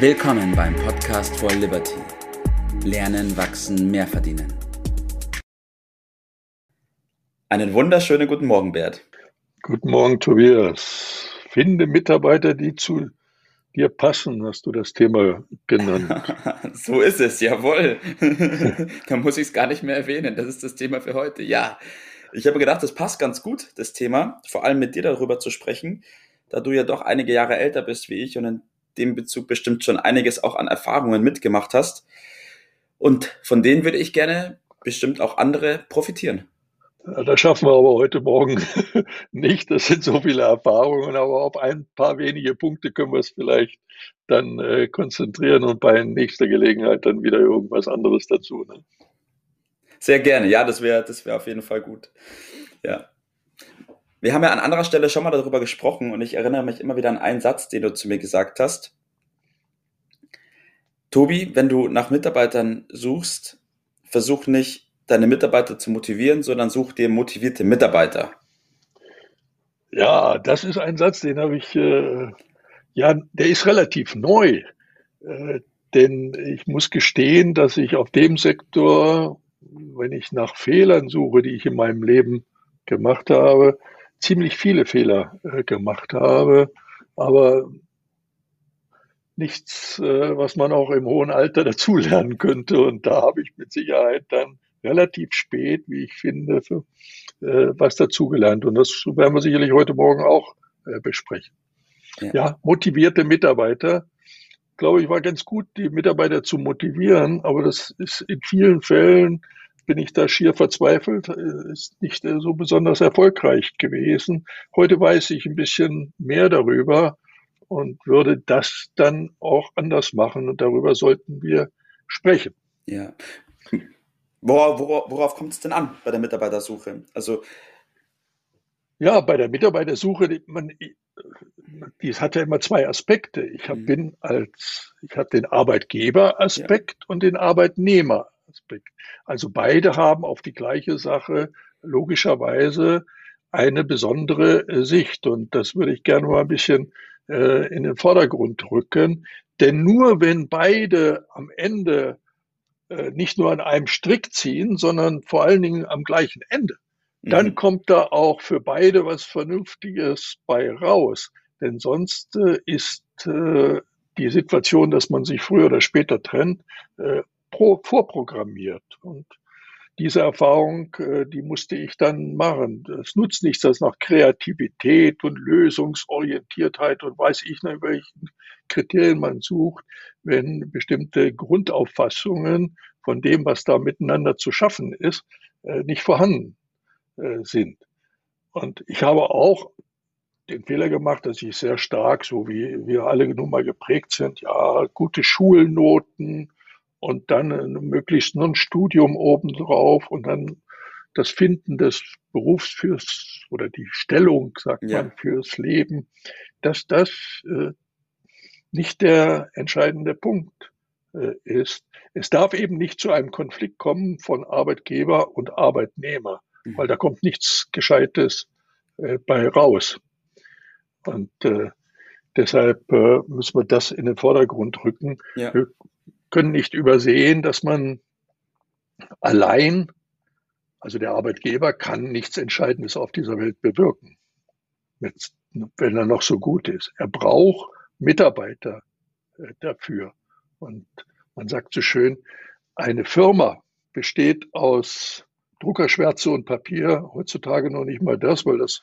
Willkommen beim Podcast for Liberty. Lernen, wachsen, mehr verdienen. Einen wunderschönen guten Morgen, Bert. Guten Morgen, Tobias. Finde Mitarbeiter, die zu dir passen, hast du das Thema genannt. so ist es, jawohl. da muss ich es gar nicht mehr erwähnen. Das ist das Thema für heute. Ja, ich habe gedacht, das passt ganz gut, das Thema, vor allem mit dir darüber zu sprechen, da du ja doch einige Jahre älter bist wie ich und in dem Bezug bestimmt schon einiges auch an Erfahrungen mitgemacht hast. Und von denen würde ich gerne bestimmt auch andere profitieren. Das schaffen wir aber heute Morgen nicht. Das sind so viele Erfahrungen, aber auf ein paar wenige Punkte können wir es vielleicht dann äh, konzentrieren und bei nächster Gelegenheit dann wieder irgendwas anderes dazu. Ne? Sehr gerne, ja, das wäre das wär auf jeden Fall gut. Ja. Wir haben ja an anderer Stelle schon mal darüber gesprochen und ich erinnere mich immer wieder an einen Satz, den du zu mir gesagt hast. Tobi, wenn du nach Mitarbeitern suchst, versuch nicht deine Mitarbeiter zu motivieren, sondern such dir motivierte Mitarbeiter. Ja, das ist ein Satz, den habe ich, äh, ja, der ist relativ neu. Äh, denn ich muss gestehen, dass ich auf dem Sektor, wenn ich nach Fehlern suche, die ich in meinem Leben gemacht habe, ziemlich viele Fehler äh, gemacht habe, aber nichts, äh, was man auch im hohen Alter dazulernen könnte. Und da habe ich mit Sicherheit dann relativ spät, wie ich finde, für, äh, was dazugelernt. Und das werden wir sicherlich heute Morgen auch äh, besprechen. Ja. ja, motivierte Mitarbeiter. Glaube ich, war ganz gut, die Mitarbeiter zu motivieren, aber das ist in vielen Fällen bin ich da schier verzweifelt, äh, ist nicht äh, so besonders erfolgreich gewesen. Heute weiß ich ein bisschen mehr darüber und würde das dann auch anders machen und darüber sollten wir sprechen. Ja, wora, worauf kommt es denn an bei der Mitarbeitersuche? Also ja, bei der Mitarbeitersuche, die, man, die hat ja immer zwei Aspekte. Ich hab, mhm. bin als, ich habe den Arbeitgeberaspekt ja. und den Arbeitnehmeraspekt. Also beide haben auf die gleiche Sache logischerweise eine besondere äh, Sicht. Und das würde ich gerne mal ein bisschen äh, in den Vordergrund rücken. Denn nur wenn beide am Ende äh, nicht nur an einem Strick ziehen, sondern vor allen Dingen am gleichen Ende. Dann mhm. kommt da auch für beide was Vernünftiges bei raus. Denn sonst äh, ist äh, die Situation, dass man sich früher oder später trennt, äh, pro, vorprogrammiert. Und diese Erfahrung, äh, die musste ich dann machen. Es nutzt nichts, dass nach Kreativität und Lösungsorientiertheit und weiß ich nicht, welchen Kriterien man sucht, wenn bestimmte Grundauffassungen von dem, was da miteinander zu schaffen ist, äh, nicht vorhanden äh, sind. Und ich habe auch den Fehler gemacht, dass ich sehr stark, so wie wir alle nun mal geprägt sind, ja, gute Schulnoten, und dann möglichst nur ein Studium obendrauf und dann das Finden des Berufs fürs oder die Stellung, sagt ja. man, fürs Leben, dass das äh, nicht der entscheidende Punkt äh, ist. Es darf eben nicht zu einem Konflikt kommen von Arbeitgeber und Arbeitnehmer, mhm. weil da kommt nichts Gescheites äh, bei raus. Und äh, deshalb äh, müssen wir das in den Vordergrund rücken. Ja können nicht übersehen, dass man allein, also der Arbeitgeber kann nichts Entscheidendes auf dieser Welt bewirken, wenn er noch so gut ist. Er braucht Mitarbeiter äh, dafür. Und man sagt so schön, eine Firma besteht aus Druckerschwärze und Papier, heutzutage noch nicht mal das, weil das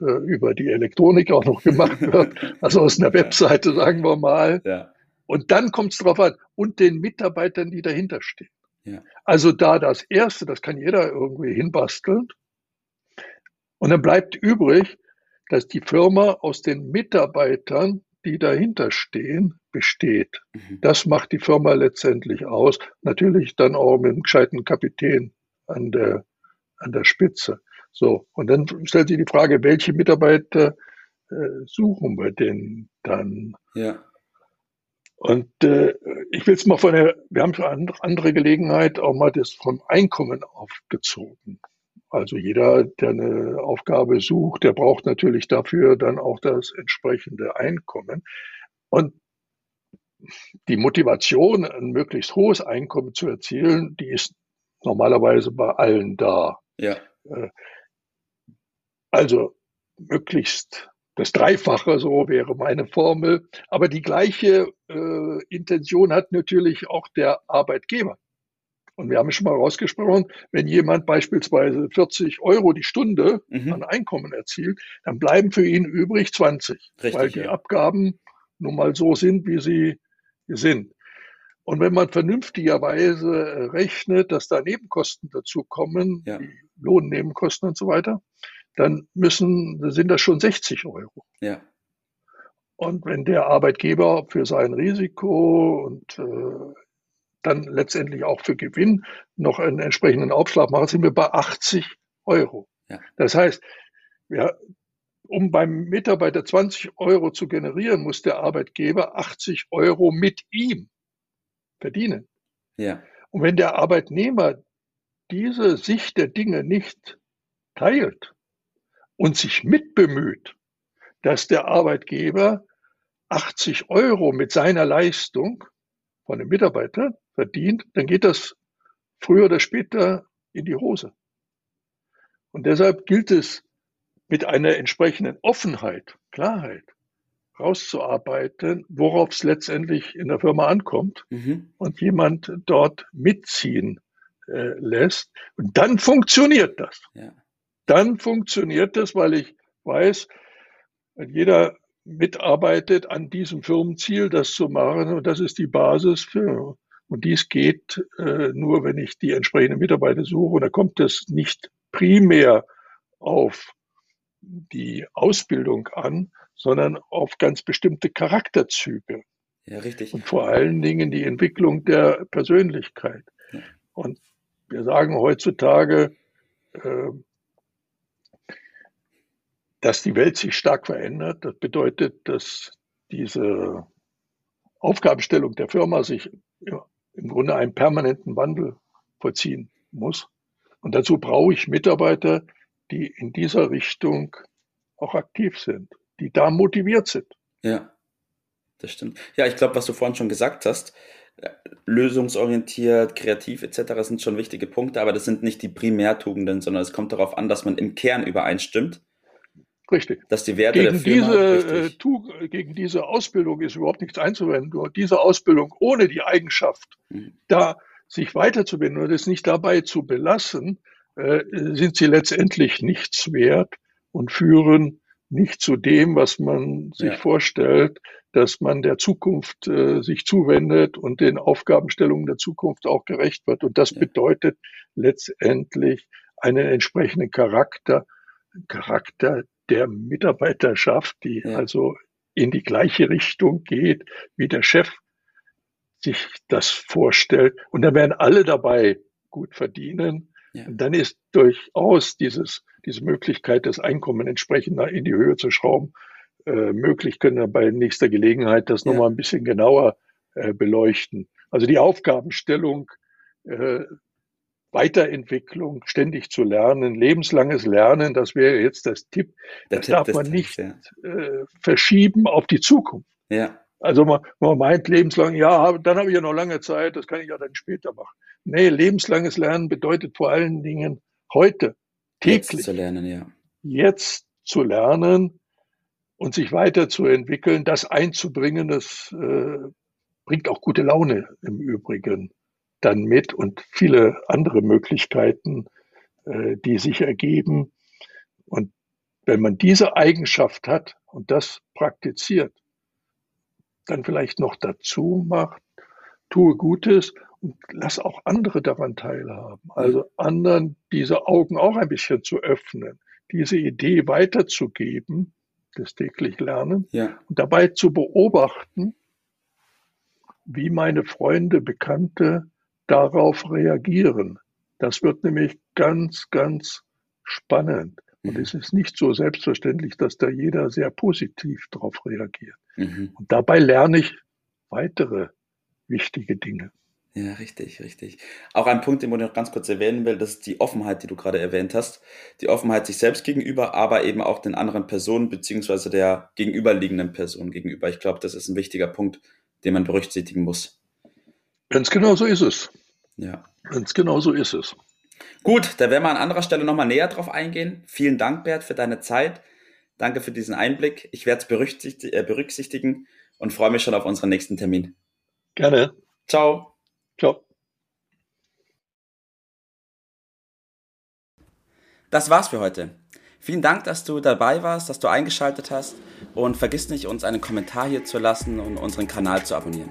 äh, über die Elektronik auch noch gemacht wird, also aus einer Webseite, sagen wir mal. Ja. Und dann kommt es darauf an, und den Mitarbeitern, die dahinter stehen. Ja. Also da das Erste, das kann jeder irgendwie hinbasteln. Und dann bleibt übrig, dass die Firma aus den Mitarbeitern, die dahinter stehen, besteht. Mhm. Das macht die Firma letztendlich aus. Natürlich dann auch mit einem gescheiten Kapitän an der, an der Spitze. So. Und dann stellt sich die Frage, welche Mitarbeiter äh, suchen wir denn dann? Ja. Und äh, ich will es mal von der, wir haben für andere Gelegenheit auch mal das vom Einkommen aufgezogen. Also jeder, der eine Aufgabe sucht, der braucht natürlich dafür dann auch das entsprechende Einkommen. Und die Motivation, ein möglichst hohes Einkommen zu erzielen, die ist normalerweise bei allen da. Ja. Äh, also möglichst das Dreifache, so wäre meine Formel. Aber die gleiche äh, Intention hat natürlich auch der Arbeitgeber. Und wir haben schon mal rausgesprochen, wenn jemand beispielsweise 40 Euro die Stunde mhm. an Einkommen erzielt, dann bleiben für ihn übrig 20, Richtig, weil die ja. Abgaben nun mal so sind, wie sie sind. Und wenn man vernünftigerweise rechnet, dass da Nebenkosten dazu kommen, ja. Lohnnebenkosten und so weiter, dann müssen, sind das schon 60 Euro. Ja. Und wenn der Arbeitgeber für sein Risiko und äh, dann letztendlich auch für Gewinn noch einen entsprechenden Aufschlag macht, sind wir bei 80 Euro. Ja. Das heißt, ja, um beim Mitarbeiter 20 Euro zu generieren, muss der Arbeitgeber 80 Euro mit ihm verdienen. Ja. Und wenn der Arbeitnehmer diese Sicht der Dinge nicht teilt und sich mitbemüht, dass der Arbeitgeber 80 Euro mit seiner Leistung von dem Mitarbeiter verdient, dann geht das früher oder später in die Hose. Und deshalb gilt es mit einer entsprechenden Offenheit, Klarheit rauszuarbeiten, worauf es letztendlich in der Firma ankommt mhm. und jemand dort mitziehen äh, lässt. Und dann funktioniert das. Ja. Dann funktioniert das, weil ich weiß, wenn jeder mitarbeitet an diesem Firmenziel, das zu machen, und das ist die Basis für. Und dies geht äh, nur, wenn ich die entsprechenden Mitarbeiter suche. Und da kommt es nicht primär auf die Ausbildung an, sondern auf ganz bestimmte Charakterzüge. Ja, richtig. Und vor allen Dingen die Entwicklung der Persönlichkeit. Ja. Und wir sagen heutzutage, äh, dass die Welt sich stark verändert. Das bedeutet, dass diese Aufgabenstellung der Firma sich im Grunde einen permanenten Wandel vollziehen muss. Und dazu brauche ich Mitarbeiter, die in dieser Richtung auch aktiv sind, die da motiviert sind. Ja, das stimmt. Ja, ich glaube, was du vorhin schon gesagt hast, äh, lösungsorientiert, kreativ etc. sind schon wichtige Punkte, aber das sind nicht die Primärtugenden, sondern es kommt darauf an, dass man im Kern übereinstimmt. Richtig. Dass die Werte gegen der Firma diese, äh, gegen diese Ausbildung ist überhaupt nichts einzuwenden. Nur diese Ausbildung ohne die Eigenschaft, mhm. da sich weiterzubilden und es nicht dabei zu belassen, äh, sind sie letztendlich nichts wert und führen nicht zu dem, was man sich ja. vorstellt, dass man der Zukunft äh, sich zuwendet und den Aufgabenstellungen der Zukunft auch gerecht wird. Und das ja. bedeutet letztendlich einen entsprechenden Charakter, Charakter der Mitarbeiterschaft, die ja. also in die gleiche Richtung geht, wie der Chef sich das vorstellt. Und da werden alle dabei gut verdienen ja. Und dann ist durchaus dieses, diese Möglichkeit, das Einkommen entsprechend in die Höhe zu schrauben, äh, möglich. Können wir bei nächster Gelegenheit das ja. nochmal ein bisschen genauer äh, beleuchten. Also die Aufgabenstellung, äh, Weiterentwicklung, ständig zu lernen, lebenslanges Lernen, das wäre jetzt das Tipp. Der das Tipp darf man nicht ja. äh, verschieben auf die Zukunft. Ja. Also man, man meint lebenslang, ja, dann habe ich ja noch lange Zeit, das kann ich ja dann später machen. Nee, lebenslanges Lernen bedeutet vor allen Dingen heute, täglich. Jetzt zu lernen, ja. Jetzt zu lernen und sich weiterzuentwickeln, das einzubringen, das äh, bringt auch gute Laune im Übrigen dann mit und viele andere Möglichkeiten, äh, die sich ergeben. Und wenn man diese Eigenschaft hat und das praktiziert, dann vielleicht noch dazu macht, tue Gutes und lass auch andere daran teilhaben. Also anderen diese Augen auch ein bisschen zu öffnen, diese Idee weiterzugeben, das täglich Lernen ja. und dabei zu beobachten, wie meine Freunde, Bekannte darauf reagieren. Das wird nämlich ganz, ganz spannend. Und mhm. es ist nicht so selbstverständlich, dass da jeder sehr positiv darauf reagiert. Mhm. Und dabei lerne ich weitere wichtige Dinge. Ja, richtig, richtig. Auch ein Punkt, den ich noch ganz kurz erwähnen will, das ist die Offenheit, die du gerade erwähnt hast. Die Offenheit sich selbst gegenüber, aber eben auch den anderen Personen beziehungsweise der gegenüberliegenden Person gegenüber. Ich glaube, das ist ein wichtiger Punkt, den man berücksichtigen muss. Ganz genau so ist es. Ja. Ganz genau so ist es. Gut, da werden wir an anderer Stelle nochmal näher drauf eingehen. Vielen Dank, Bert, für deine Zeit. Danke für diesen Einblick. Ich werde es äh, berücksichtigen und freue mich schon auf unseren nächsten Termin. Gerne. Ciao. Ciao. Das war's für heute. Vielen Dank, dass du dabei warst, dass du eingeschaltet hast und vergiss nicht, uns einen Kommentar hier zu lassen und unseren Kanal zu abonnieren.